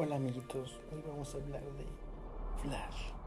Hola amiguitos, hoy vamos a hablar de Flash.